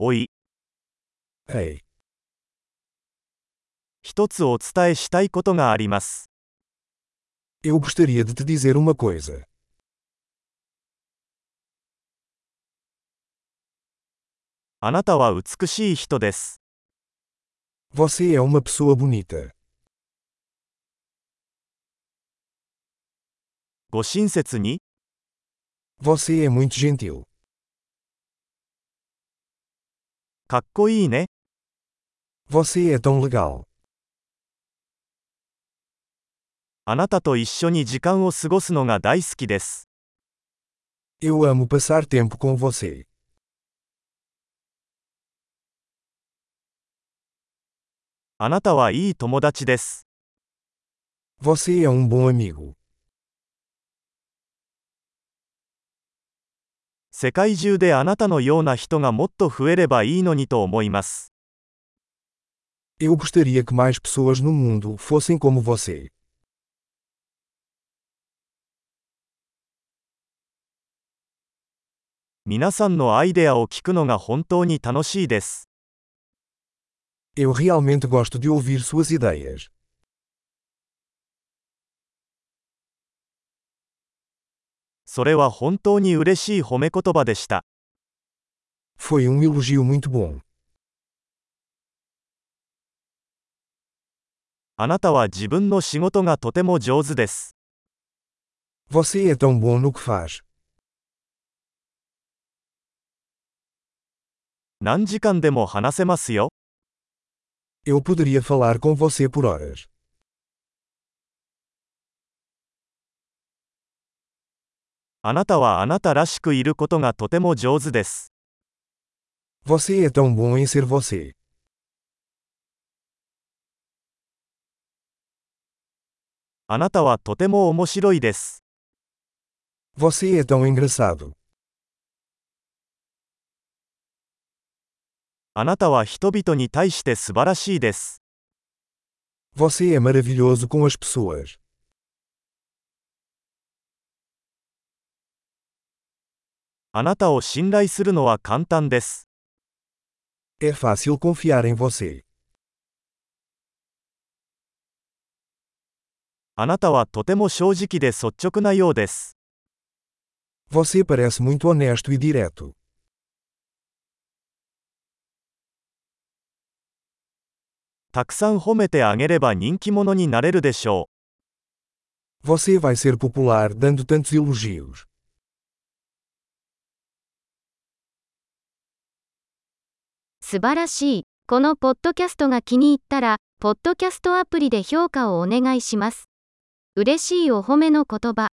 おい、Ei, 一つお伝えしたいことがあります。eu gostaria de te dizer uma coisa. あなたは美しい人です。Você é uma pessoa bonita. ご親切に、Você é muito gentil. かっこいいね。Você é tão legal. あなたと一緒に時間を過ごすのが大好きです。Eu amo passar tempo com você. あなたはいい友達です。Você é um bom amigo. 世界中であなたのような人がもっと増えればいいのにと思います。 Eu gostaria que mais pessoas no mundo fossem como você. 皆さんのアイデアを聞くのが本当に楽しいです。 Eu realmente gosto de ouvir suas ideias. それは本当に嬉しい褒め言葉でした。Foi um elogio muito bom. あなたは自分の仕事がとても上手です。Você é tão bom no que faz. 何時間でも話せますよ。Eu poderia falar com você por horas. あなたはあなたらしくいることがとても上手です。Você é tão bom em ser você. あなたはとても面白いです。Você é tão engraçado. あなたは人々に対して素晴らしいです。Você é maravilhoso com as pessoas. あなたを信頼するのは簡単です。É fácil confiar em você. あなたはとても正直で率直なようです。Você parece muito honesto e direto. たくさん褒めてあげれば人気者になれるでしょう。Você vai ser popular dando tantos elogios. 素晴らしい。このポッドキャストが気に入ったら、ポッドキャストアプリで評価をお願いします。嬉しいお褒めの言葉。